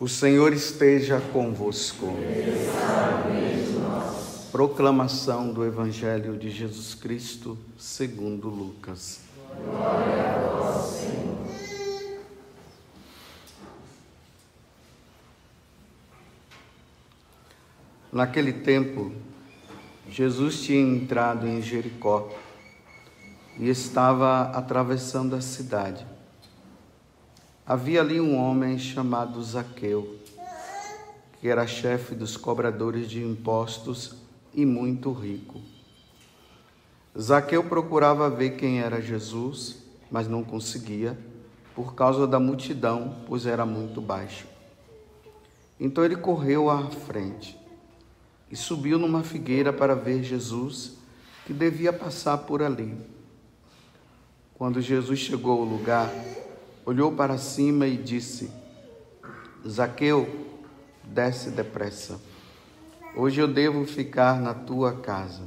O Senhor esteja convosco. Proclamação do Evangelho de Jesus Cristo, segundo Lucas. Glória a Senhor. Naquele tempo, Jesus tinha entrado em Jericó e estava atravessando a cidade. Havia ali um homem chamado Zaqueu, que era chefe dos cobradores de impostos e muito rico. Zaqueu procurava ver quem era Jesus, mas não conseguia, por causa da multidão, pois era muito baixo. Então ele correu à frente e subiu numa figueira para ver Jesus, que devia passar por ali. Quando Jesus chegou ao lugar, olhou para cima e disse: Zaqueu, desce depressa. Hoje eu devo ficar na tua casa.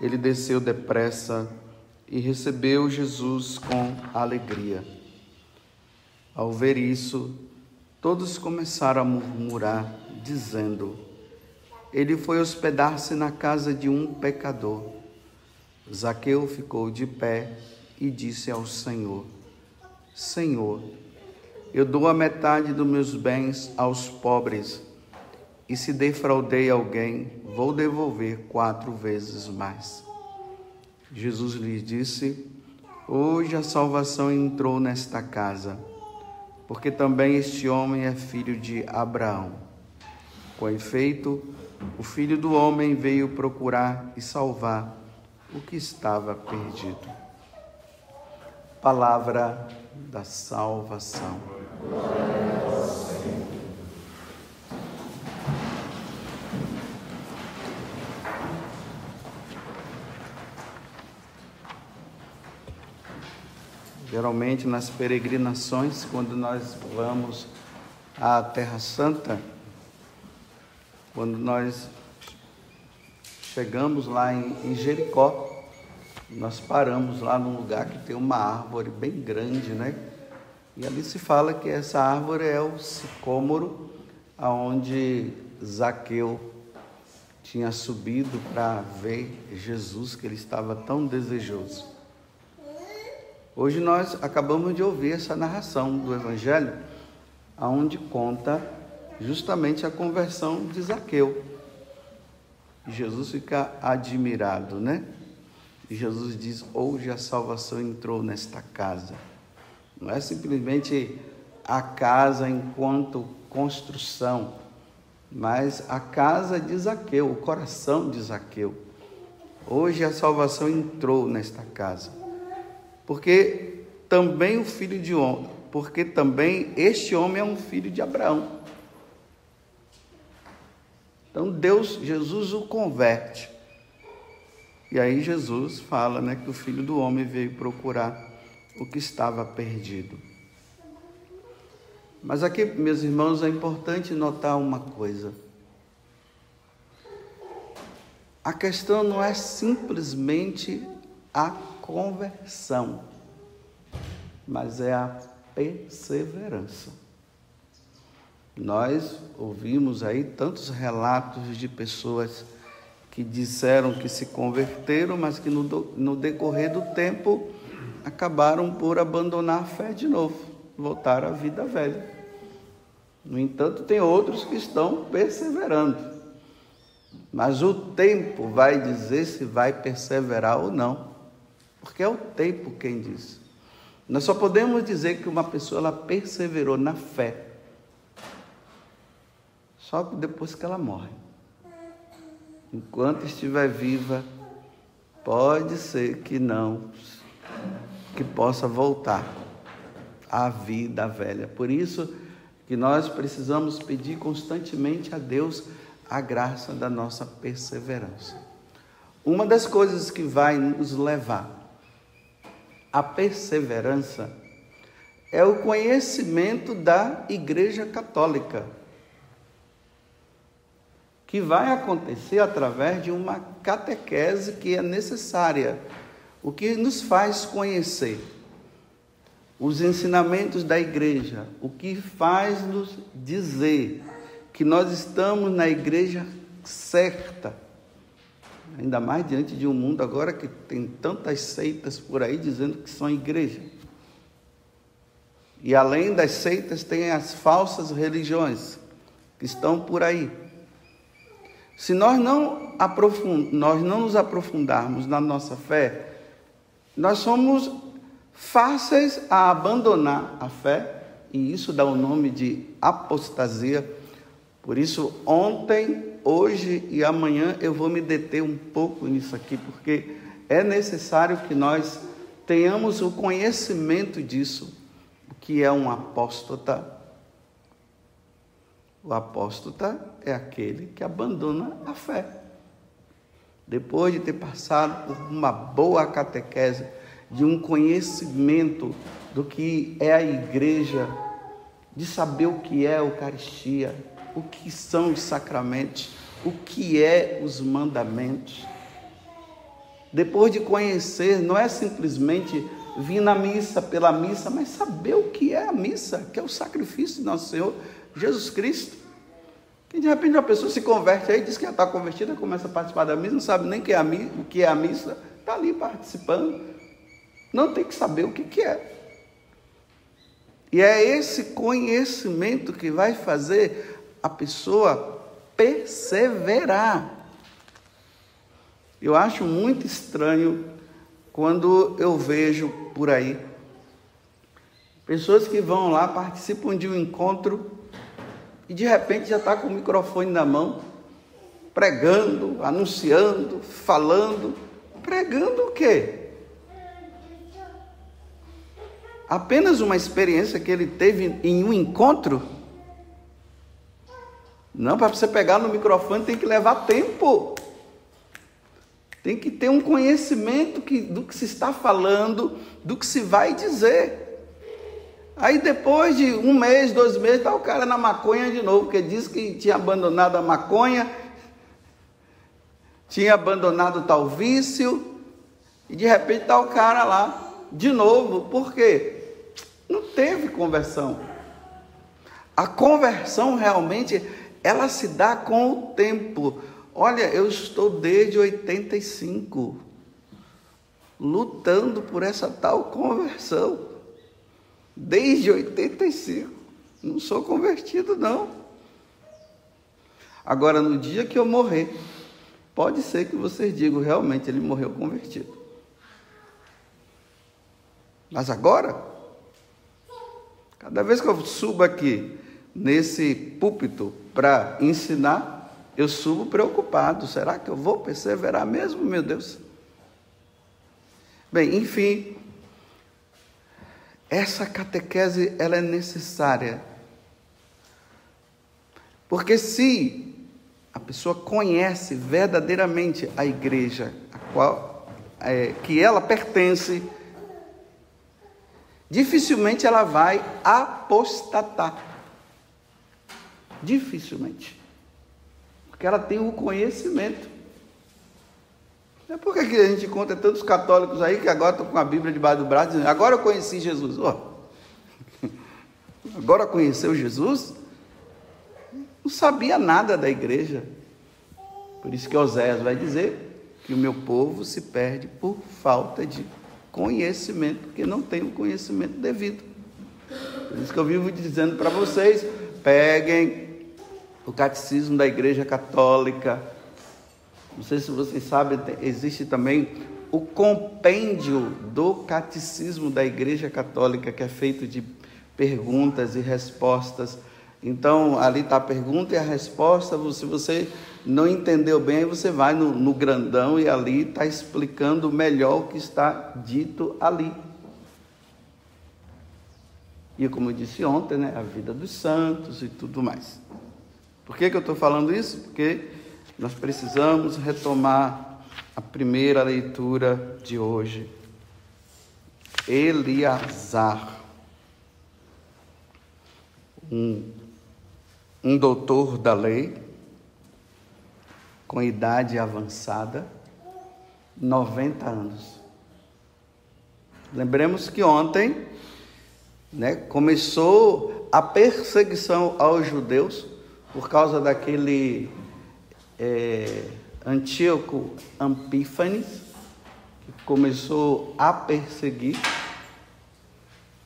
Ele desceu depressa e recebeu Jesus com alegria. Ao ver isso, todos começaram a murmurar, dizendo: Ele foi hospedar-se na casa de um pecador. Zaqueu ficou de pé e disse ao Senhor: Senhor, eu dou a metade dos meus bens aos pobres, e se defraudei alguém, vou devolver quatro vezes mais. Jesus lhe disse: Hoje a salvação entrou nesta casa, porque também este homem é filho de Abraão. Com efeito, o filho do homem veio procurar e salvar o que estava perdido. Palavra da salvação. Geralmente nas peregrinações, quando nós vamos à Terra Santa, quando nós chegamos lá em Jericó, nós paramos lá num lugar que tem uma árvore bem grande, né? E ali se fala que essa árvore é o sicômoro aonde Zaqueu tinha subido para ver Jesus, que ele estava tão desejoso. Hoje nós acabamos de ouvir essa narração do Evangelho, aonde conta justamente a conversão de Zaqueu. Jesus fica admirado, né? E Jesus diz: hoje a salvação entrou nesta casa. Não é simplesmente a casa enquanto construção, mas a casa de Zaqueu, o coração de Zaqueu. Hoje a salvação entrou nesta casa. Porque também o filho de homem, porque também este homem é um filho de Abraão. Então Deus, Jesus o converte. E aí Jesus fala né, que o filho do homem veio procurar o que estava perdido. Mas aqui, meus irmãos, é importante notar uma coisa. A questão não é simplesmente a conversão, mas é a perseverança. Nós ouvimos aí tantos relatos de pessoas que disseram que se converteram, mas que no, no decorrer do tempo acabaram por abandonar a fé de novo, voltar à vida velha. No entanto, tem outros que estão perseverando. Mas o tempo vai dizer se vai perseverar ou não. Porque é o tempo quem diz. Nós só podemos dizer que uma pessoa ela perseverou na fé só depois que ela morre enquanto estiver viva, pode ser que não, que possa voltar à vida velha. Por isso que nós precisamos pedir constantemente a Deus a graça da nossa perseverança. Uma das coisas que vai nos levar à perseverança é o conhecimento da Igreja Católica que vai acontecer através de uma catequese que é necessária, o que nos faz conhecer os ensinamentos da igreja, o que faz nos dizer que nós estamos na igreja certa, ainda mais diante de um mundo agora que tem tantas seitas por aí dizendo que são igreja. E além das seitas, tem as falsas religiões que estão por aí. Se nós não, nós não nos aprofundarmos na nossa fé, nós somos fáceis a abandonar a fé, e isso dá o nome de apostasia. Por isso, ontem, hoje e amanhã eu vou me deter um pouco nisso aqui, porque é necessário que nós tenhamos o conhecimento disso, o que é um apóstata. O apóstata é aquele que abandona a fé. Depois de ter passado por uma boa catequese, de um conhecimento do que é a igreja, de saber o que é a Eucaristia, o que são os sacramentos, o que é os mandamentos. Depois de conhecer, não é simplesmente vir na missa pela missa, mas saber o que é a missa, que é o sacrifício de nosso Senhor Jesus Cristo. E de repente uma pessoa se converte aí, diz que já está convertida, começa a participar da missa, não sabe nem que é o que é a missa, está ali participando, não tem que saber o que, que é. E é esse conhecimento que vai fazer a pessoa perseverar. Eu acho muito estranho quando eu vejo por aí pessoas que vão lá, participam de um encontro e de repente já está com o microfone na mão, pregando, anunciando, falando. Pregando o quê? apenas uma experiência que ele teve em um encontro? Não, para você pegar no microfone tem que levar tempo. Tem que ter um conhecimento que, do que se está falando, do que se vai dizer. Aí depois de um mês, dois meses, está o cara na maconha de novo, porque disse que tinha abandonado a maconha, tinha abandonado tal vício, e de repente está o cara lá de novo. Por quê? Não teve conversão. A conversão realmente ela se dá com o tempo. Olha, eu estou desde 85 lutando por essa tal conversão. Desde 85. Não sou convertido não. Agora no dia que eu morrer, pode ser que vocês digam realmente ele morreu convertido. Mas agora Cada vez que eu subo aqui nesse púlpito para ensinar, eu subo preocupado. Será que eu vou perseverar mesmo, meu Deus? Bem, enfim, essa catequese ela é necessária. Porque se a pessoa conhece verdadeiramente a igreja a qual é, que ela pertence, dificilmente ela vai apostatar. Dificilmente. Porque ela tem o conhecimento. É por que a gente encontra tantos católicos aí que agora estão com a Bíblia debaixo do braço dizendo, agora eu conheci Jesus. Oh. Agora conheceu Jesus? Não sabia nada da igreja. Por isso que Oséias vai dizer que o meu povo se perde por falta de conhecimento, porque não tem o conhecimento devido. Por isso que eu vivo dizendo para vocês: peguem o catecismo da Igreja Católica. Não sei se vocês sabem, existe também o compêndio do catecismo da Igreja Católica, que é feito de perguntas e respostas. Então, ali está a pergunta e a resposta. Se você não entendeu bem, você vai no, no grandão e ali está explicando melhor o que está dito ali. E como eu disse ontem, né, a vida dos santos e tudo mais. Por que, que eu estou falando isso? Porque nós precisamos retomar a primeira leitura de hoje. Eliasar, um, um doutor da lei, com idade avançada, 90 anos. Lembremos que ontem né, começou a perseguição aos judeus por causa daquele é, Antíoco Anpífanes, que começou a perseguir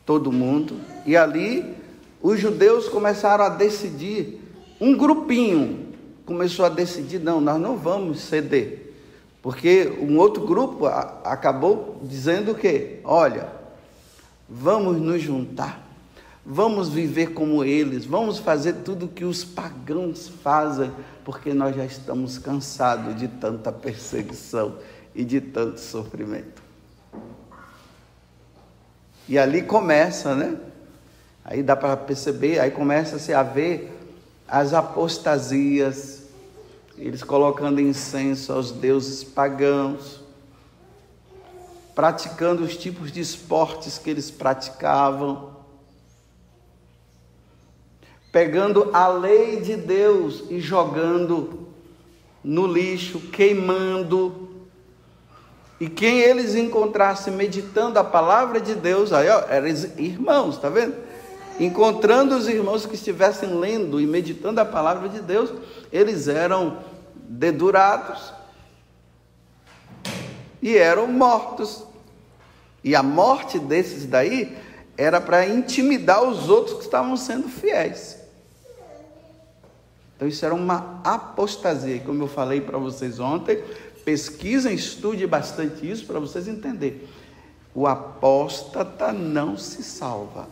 todo mundo, e ali os judeus começaram a decidir, um grupinho começou a decidir: não, nós não vamos ceder, porque um outro grupo acabou dizendo que, olha, vamos nos juntar, vamos viver como eles, vamos fazer tudo que os pagãos fazem, porque nós já estamos cansados de tanta perseguição e de tanto sofrimento. E ali começa, né? Aí dá para perceber, aí começa-se a ver as apostasias, eles colocando incenso aos deuses pagãos, praticando os tipos de esportes que eles praticavam, pegando a lei de Deus e jogando no lixo, queimando. E quem eles encontrassem meditando a palavra de Deus, aí ó, eram irmãos, tá vendo? Encontrando os irmãos que estivessem lendo e meditando a palavra de Deus, eles eram dedurados e eram mortos. E a morte desses daí era para intimidar os outros que estavam sendo fiéis. Então isso era uma apostasia, como eu falei para vocês ontem. Pesquisem, estude bastante isso para vocês entenderem. O apóstata não se salva.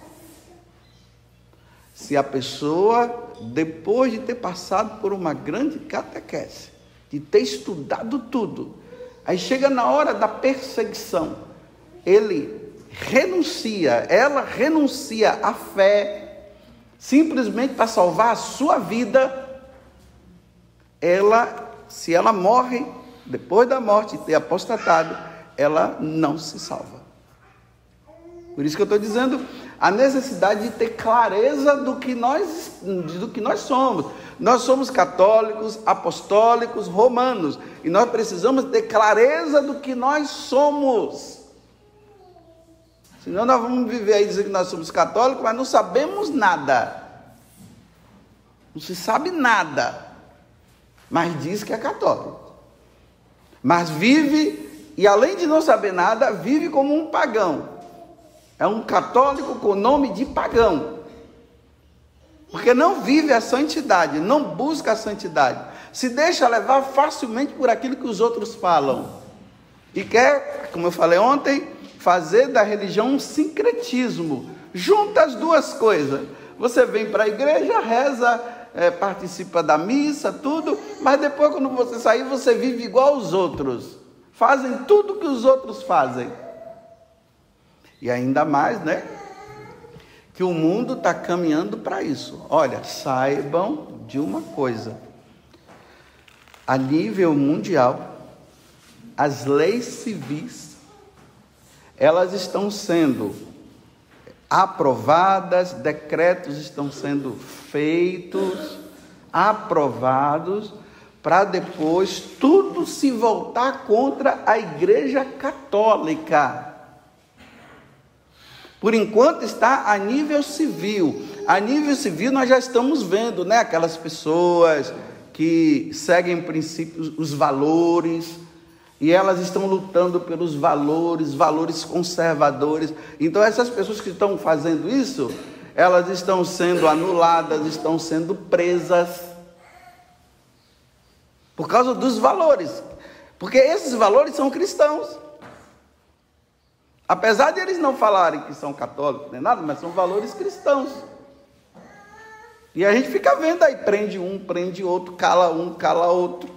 Se a pessoa, depois de ter passado por uma grande catequese, de ter estudado tudo, aí chega na hora da perseguição, ele renuncia, ela renuncia à fé, simplesmente para salvar a sua vida, ela, se ela morre, depois da morte ter apostatado, ela não se salva. Por isso que eu estou dizendo a necessidade de ter clareza do que nós do que nós somos. Nós somos católicos, apostólicos, romanos, e nós precisamos ter clareza do que nós somos. Senão nós vamos viver aí dizendo que nós somos católicos, mas não sabemos nada. Não se sabe nada mas diz que é católico. Mas vive, e além de não saber nada, vive como um pagão. É um católico com nome de pagão. Porque não vive a santidade, não busca a santidade. Se deixa levar facilmente por aquilo que os outros falam. E quer, como eu falei ontem, fazer da religião um sincretismo. Junta as duas coisas. Você vem para a igreja, reza é, participa da missa, tudo, mas depois, quando você sair, você vive igual aos outros. Fazem tudo que os outros fazem. E ainda mais, né? Que o mundo está caminhando para isso. Olha, saibam de uma coisa: a nível mundial, as leis civis elas estão sendo aprovadas, decretos estão sendo feitos, aprovados, para depois tudo se voltar contra a Igreja Católica. Por enquanto está a nível civil. A nível civil nós já estamos vendo, né, aquelas pessoas que seguem princípios, os valores, e elas estão lutando pelos valores, valores conservadores. Então, essas pessoas que estão fazendo isso, elas estão sendo anuladas, estão sendo presas por causa dos valores. Porque esses valores são cristãos. Apesar de eles não falarem que são católicos nem nada, mas são valores cristãos. E a gente fica vendo aí, prende um, prende outro, cala um, cala outro.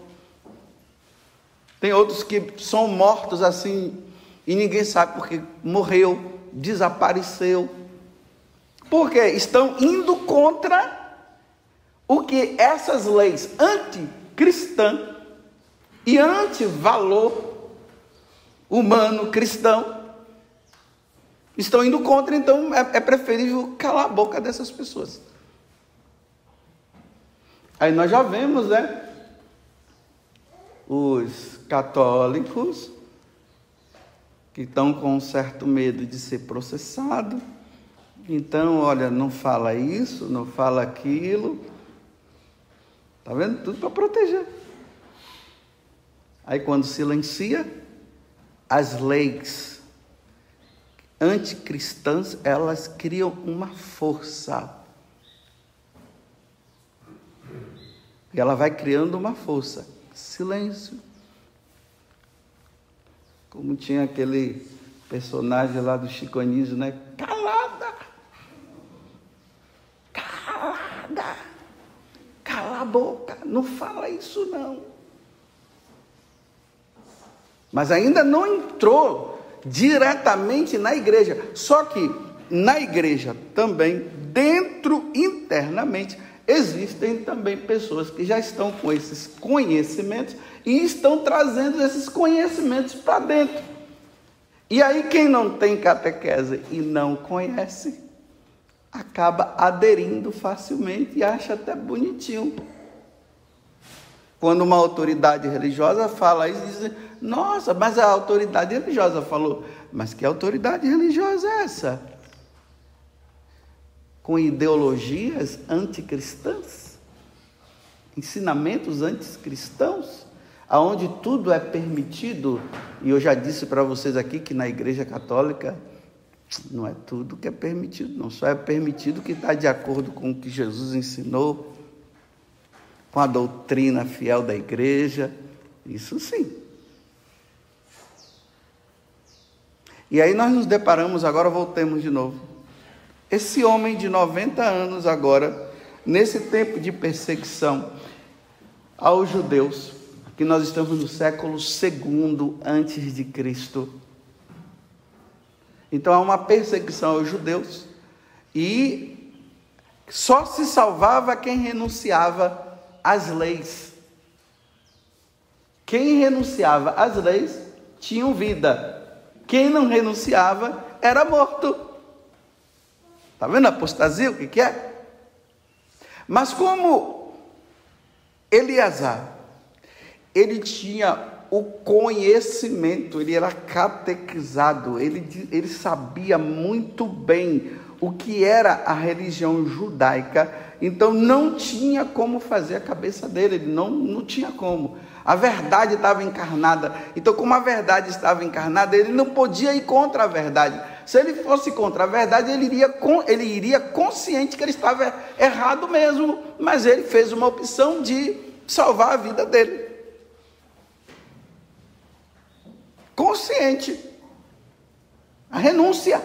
Tem outros que são mortos assim e ninguém sabe porque morreu, desapareceu. Porque estão indo contra o que essas leis anticristã e anti-valor humano cristão estão indo contra, então é, é preferível calar a boca dessas pessoas. Aí nós já vemos, né? Os católicos que estão com um certo medo de ser processado, Então, olha, não fala isso, não fala aquilo. Tá vendo? Tudo para proteger. Aí quando silencia, as leis anticristãs, elas criam uma força. E ela vai criando uma força. Silêncio. Como tinha aquele personagem lá do Chico Anísio, né? Calada! Calada! Cala a boca! Não fala isso não. Mas ainda não entrou diretamente na igreja. Só que na igreja também, dentro internamente, existem também pessoas que já estão com esses conhecimentos e estão trazendo esses conhecimentos para dentro. E aí, quem não tem catequese e não conhece, acaba aderindo facilmente e acha até bonitinho. Quando uma autoridade religiosa fala isso, diz: Nossa, mas a autoridade religiosa falou. Mas que autoridade religiosa é essa? Com ideologias anticristãs? Ensinamentos anticristãos? aonde tudo é permitido, e eu já disse para vocês aqui que na Igreja Católica não é tudo que é permitido, não só é permitido que está de acordo com o que Jesus ensinou, com a doutrina fiel da igreja, isso sim. E aí nós nos deparamos, agora voltemos de novo. Esse homem de 90 anos agora, nesse tempo de perseguição aos judeus, que nós estamos no século segundo antes de Cristo. Então há uma perseguição aos judeus e só se salvava quem renunciava às leis. Quem renunciava às leis tinha vida. Quem não renunciava era morto. Está vendo a apostasia? O que, que é? Mas como Eliasar ele tinha o conhecimento, ele era catequizado, ele, ele sabia muito bem o que era a religião judaica, então não tinha como fazer a cabeça dele, ele não, não tinha como. A verdade estava encarnada, então, como a verdade estava encarnada, ele não podia ir contra a verdade. Se ele fosse contra a verdade, ele iria, ele iria consciente que ele estava errado mesmo, mas ele fez uma opção de salvar a vida dele. consciente. A renúncia.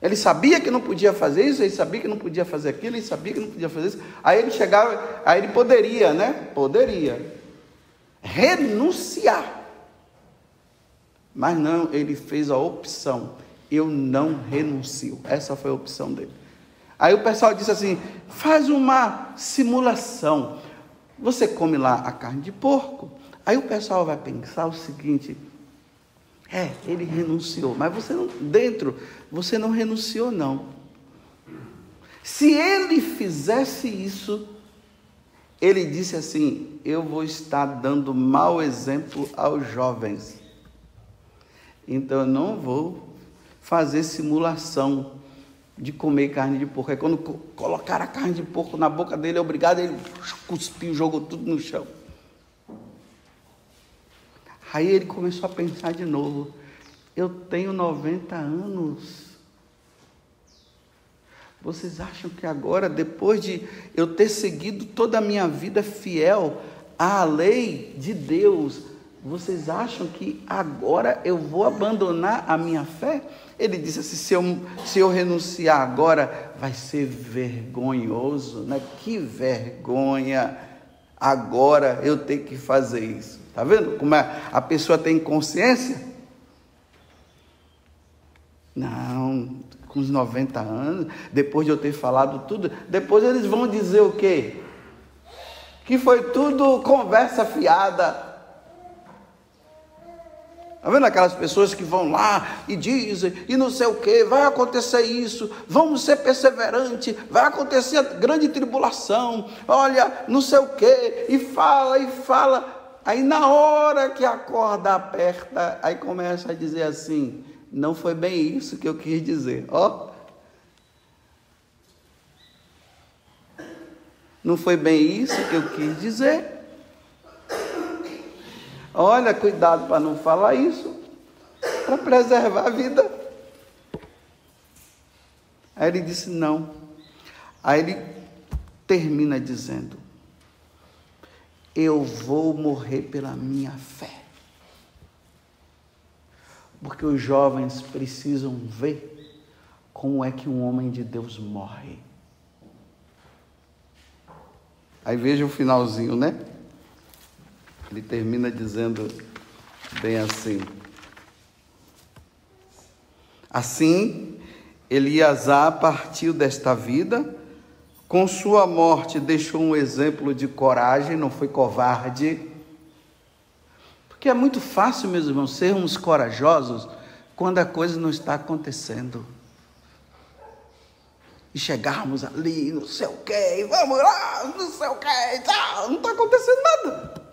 Ele sabia que não podia fazer isso, ele sabia que não podia fazer aquilo, ele sabia que não podia fazer isso. Aí ele chegava, aí ele poderia, né? Poderia renunciar. Mas não, ele fez a opção. Eu não renuncio. Essa foi a opção dele. Aí o pessoal disse assim: faz uma simulação. Você come lá a carne de porco, Aí o pessoal vai pensar o seguinte: é, ele renunciou, mas você não, dentro, você não renunciou, não. Se ele fizesse isso, ele disse assim: Eu vou estar dando mau exemplo aos jovens. Então eu não vou fazer simulação de comer carne de porco. Aí quando colocaram a carne de porco na boca dele, é obrigado, ele cuspiu, jogou tudo no chão. Aí ele começou a pensar de novo: eu tenho 90 anos. Vocês acham que agora, depois de eu ter seguido toda a minha vida fiel à lei de Deus, vocês acham que agora eu vou abandonar a minha fé? Ele disse assim: se eu, se eu renunciar agora, vai ser vergonhoso, né? Que vergonha agora eu ter que fazer isso. Está vendo como é? a pessoa tem consciência? Não, com os 90 anos, depois de eu ter falado tudo, depois eles vão dizer o quê? Que foi tudo conversa fiada. Está vendo aquelas pessoas que vão lá e dizem, e não sei o que, vai acontecer isso, vamos ser perseverantes, vai acontecer a grande tribulação, olha, não sei o que, e fala, e fala. Aí na hora que a corda aperta, aí começa a dizer assim: não foi bem isso que eu quis dizer. Ó. Não foi bem isso que eu quis dizer. Olha, cuidado para não falar isso, para preservar a vida. Aí ele disse: Não. Aí ele termina dizendo: Eu vou morrer pela minha fé. Porque os jovens precisam ver como é que um homem de Deus morre. Aí veja o finalzinho, né? Ele termina dizendo bem assim: Assim, Eliasar partiu desta vida, com sua morte deixou um exemplo de coragem, não foi covarde. Porque é muito fácil, meus irmãos, sermos corajosos quando a coisa não está acontecendo. E chegarmos ali, não sei o quê, vamos lá, não sei o quê, não está acontecendo nada.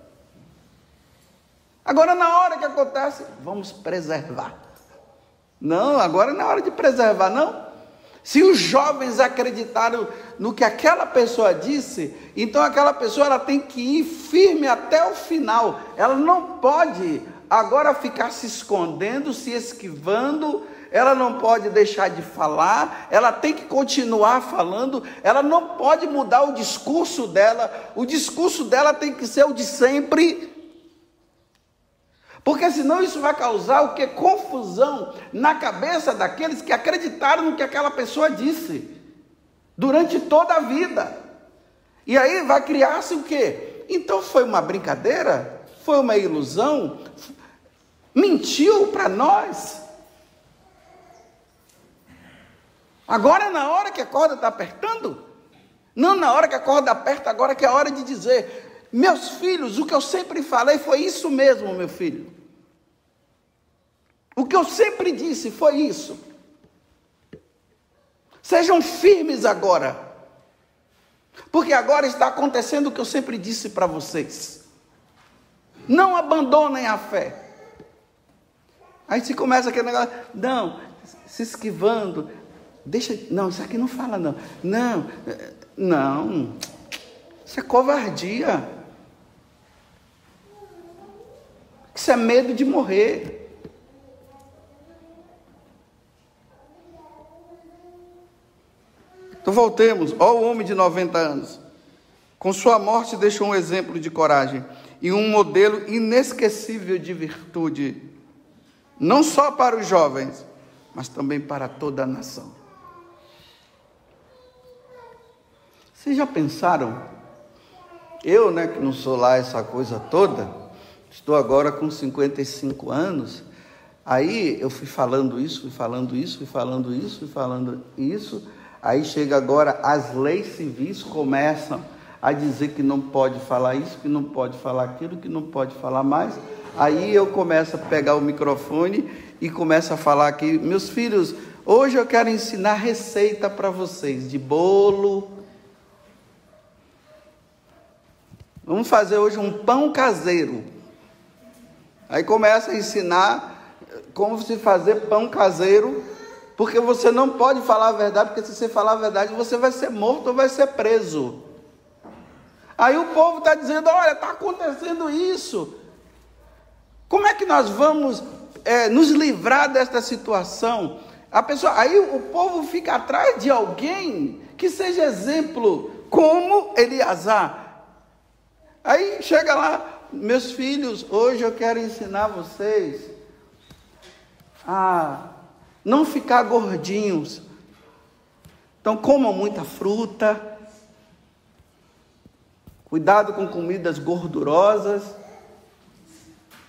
Agora, na hora que acontece, vamos preservar. Não, agora não é hora de preservar, não. Se os jovens acreditaram no que aquela pessoa disse, então aquela pessoa ela tem que ir firme até o final. Ela não pode agora ficar se escondendo, se esquivando, ela não pode deixar de falar, ela tem que continuar falando, ela não pode mudar o discurso dela, o discurso dela tem que ser o de sempre. Porque senão isso vai causar o que? Confusão na cabeça daqueles que acreditaram no que aquela pessoa disse durante toda a vida. E aí vai criar-se o que? Então foi uma brincadeira? Foi uma ilusão? Mentiu para nós? Agora na hora que a corda está apertando? Não na hora que a corda aperta, agora que é a hora de dizer: Meus filhos, o que eu sempre falei foi isso mesmo, meu filho. O que eu sempre disse foi isso. Sejam firmes agora. Porque agora está acontecendo o que eu sempre disse para vocês. Não abandonem a fé. Aí se começa aquele negócio, não, se esquivando, deixa, não, isso aqui não fala não. Não, não. Isso é covardia. Isso é medo de morrer. Então voltemos, ó o homem de 90 anos. Com sua morte deixou um exemplo de coragem e um modelo inesquecível de virtude, não só para os jovens, mas também para toda a nação. Vocês já pensaram? Eu, né, que não sou lá essa coisa toda, estou agora com 55 anos. Aí eu fui falando isso, fui falando isso, fui falando isso, fui falando isso. Aí chega agora, as leis civis começam a dizer que não pode falar isso, que não pode falar aquilo, que não pode falar mais. Aí eu começo a pegar o microfone e começo a falar aqui, meus filhos, hoje eu quero ensinar receita para vocês de bolo. Vamos fazer hoje um pão caseiro. Aí começa a ensinar como se fazer pão caseiro porque você não pode falar a verdade, porque se você falar a verdade, você vai ser morto ou vai ser preso. Aí o povo está dizendo: olha, está acontecendo isso. Como é que nós vamos é, nos livrar desta situação? A pessoa, aí o povo fica atrás de alguém que seja exemplo, como Eliasar. Aí chega lá, meus filhos, hoje eu quero ensinar vocês a não ficar gordinhos. Então, comam muita fruta. Cuidado com comidas gordurosas.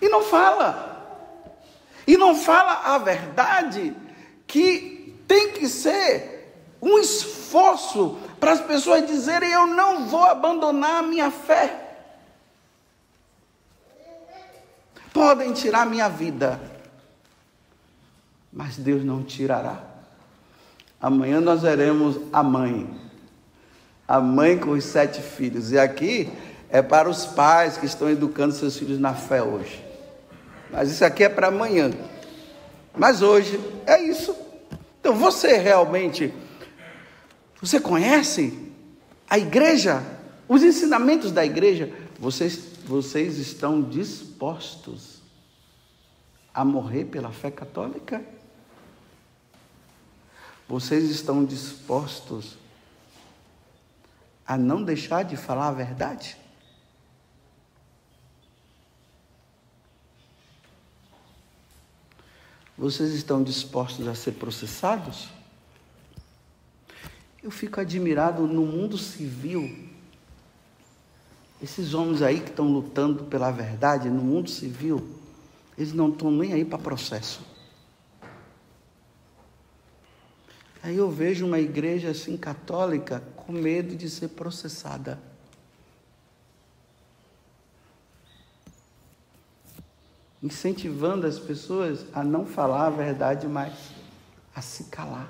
E não fala. E não fala a verdade que tem que ser um esforço para as pessoas dizerem: Eu não vou abandonar a minha fé. Podem tirar minha vida, mas Deus não tirará. Amanhã nós veremos a mãe, a mãe com os sete filhos. E aqui é para os pais que estão educando seus filhos na fé hoje. Mas isso aqui é para amanhã. Mas hoje é isso. Então você realmente, você conhece a igreja, os ensinamentos da igreja? Vocês, vocês estão dispostos a morrer pela fé católica? Vocês estão dispostos a não deixar de falar a verdade? Vocês estão dispostos a ser processados? Eu fico admirado no mundo civil. Esses homens aí que estão lutando pela verdade no mundo civil, eles não estão nem aí para processo. Aí eu vejo uma igreja assim católica com medo de ser processada. Incentivando as pessoas a não falar a verdade mais, a se calar.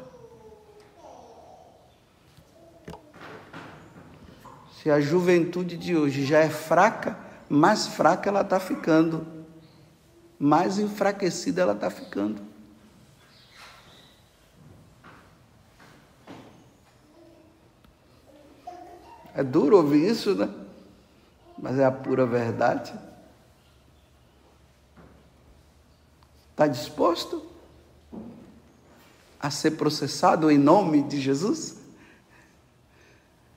Se a juventude de hoje já é fraca, mais fraca ela está ficando, mais enfraquecida ela está ficando. É duro ouvir isso, né? Mas é a pura verdade. Está disposto a ser processado em nome de Jesus?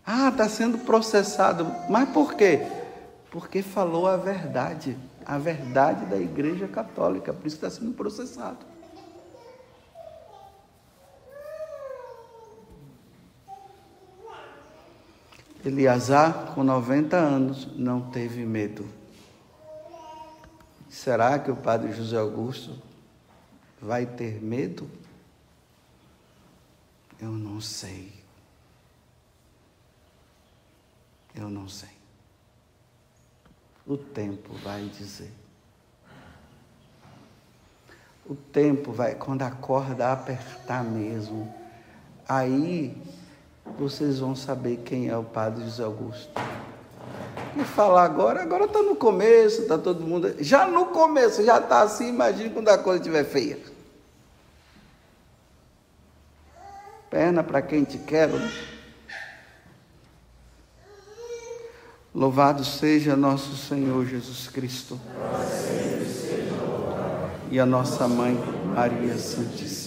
Ah, está sendo processado. Mas por quê? Porque falou a verdade. A verdade da Igreja Católica. Por isso está sendo processado. Eliasar, com 90 anos, não teve medo. Será que o padre José Augusto vai ter medo? Eu não sei. Eu não sei. O tempo vai dizer. O tempo vai, quando a corda apertar mesmo, aí vocês vão saber quem é o Padre José Augusto. E falar agora, agora está no começo, está todo mundo. Já no começo, já está assim, imagine quando a coisa estiver feia. Perna para quem te quer. Né? Louvado seja nosso Senhor Jesus Cristo. E a nossa mãe, Maria Santíssima.